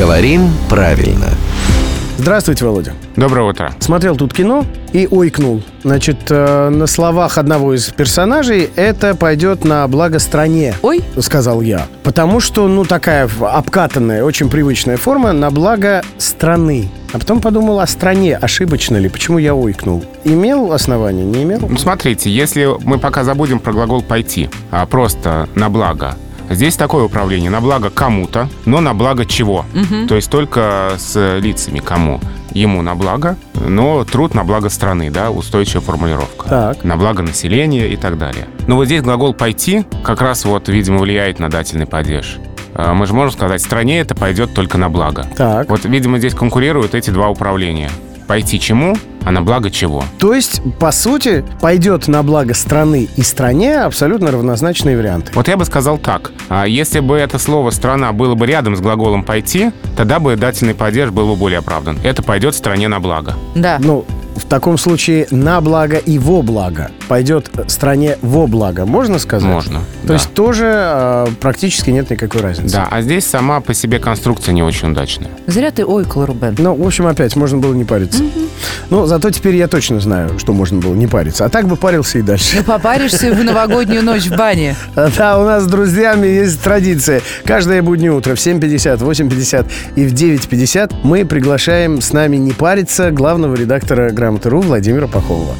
Говорим правильно. Здравствуйте, Володя. Доброе утро. Смотрел тут кино и ойкнул. Значит, э, на словах одного из персонажей это пойдет на благо стране. Ой. Сказал я. Потому что, ну, такая обкатанная, очень привычная форма на благо страны. А потом подумал о стране, ошибочно ли, почему я ойкнул. Имел основание, не имел? Ну, смотрите, если мы пока забудем про глагол «пойти», а просто «на благо», Здесь такое управление на благо кому-то, но на благо чего? То есть только с лицами кому? Ему на благо, но труд на благо страны, да, устойчивая формулировка. Так. На благо населения и так далее. Но вот здесь глагол «пойти» как раз вот, видимо, влияет на дательный падеж. А, Мы же можем сказать, стране это пойдет только на благо. Так. Вот, видимо, здесь конкурируют эти два управления. Пойти чему, а на благо чего? То есть, по сути, пойдет на благо страны и стране абсолютно равнозначные варианты. Вот я бы сказал так. А Если бы это слово «страна» было бы рядом с глаголом «пойти», тогда бы дательный падеж был бы более оправдан. Это пойдет стране на благо. Да. Ну, в таком случае на благо и во благо. Пойдет стране во благо, можно сказать? Можно. То да. есть тоже э, практически нет никакой разницы. Да, а здесь сама по себе конструкция не очень удачная. Зря ты ойкал, Рубен. Ну, в общем, опять, можно было не париться. Ну, зато теперь я точно знаю, что можно было не париться. А так бы парился и дальше. Ну, попаришься в новогоднюю ночь в бане. Да, у нас с друзьями есть традиция. Каждое буднее утро в 7.50, 8.50 и в 9.50 мы приглашаем с нами не париться главного редактора «Грамоты.ру» Владимира Пахомова.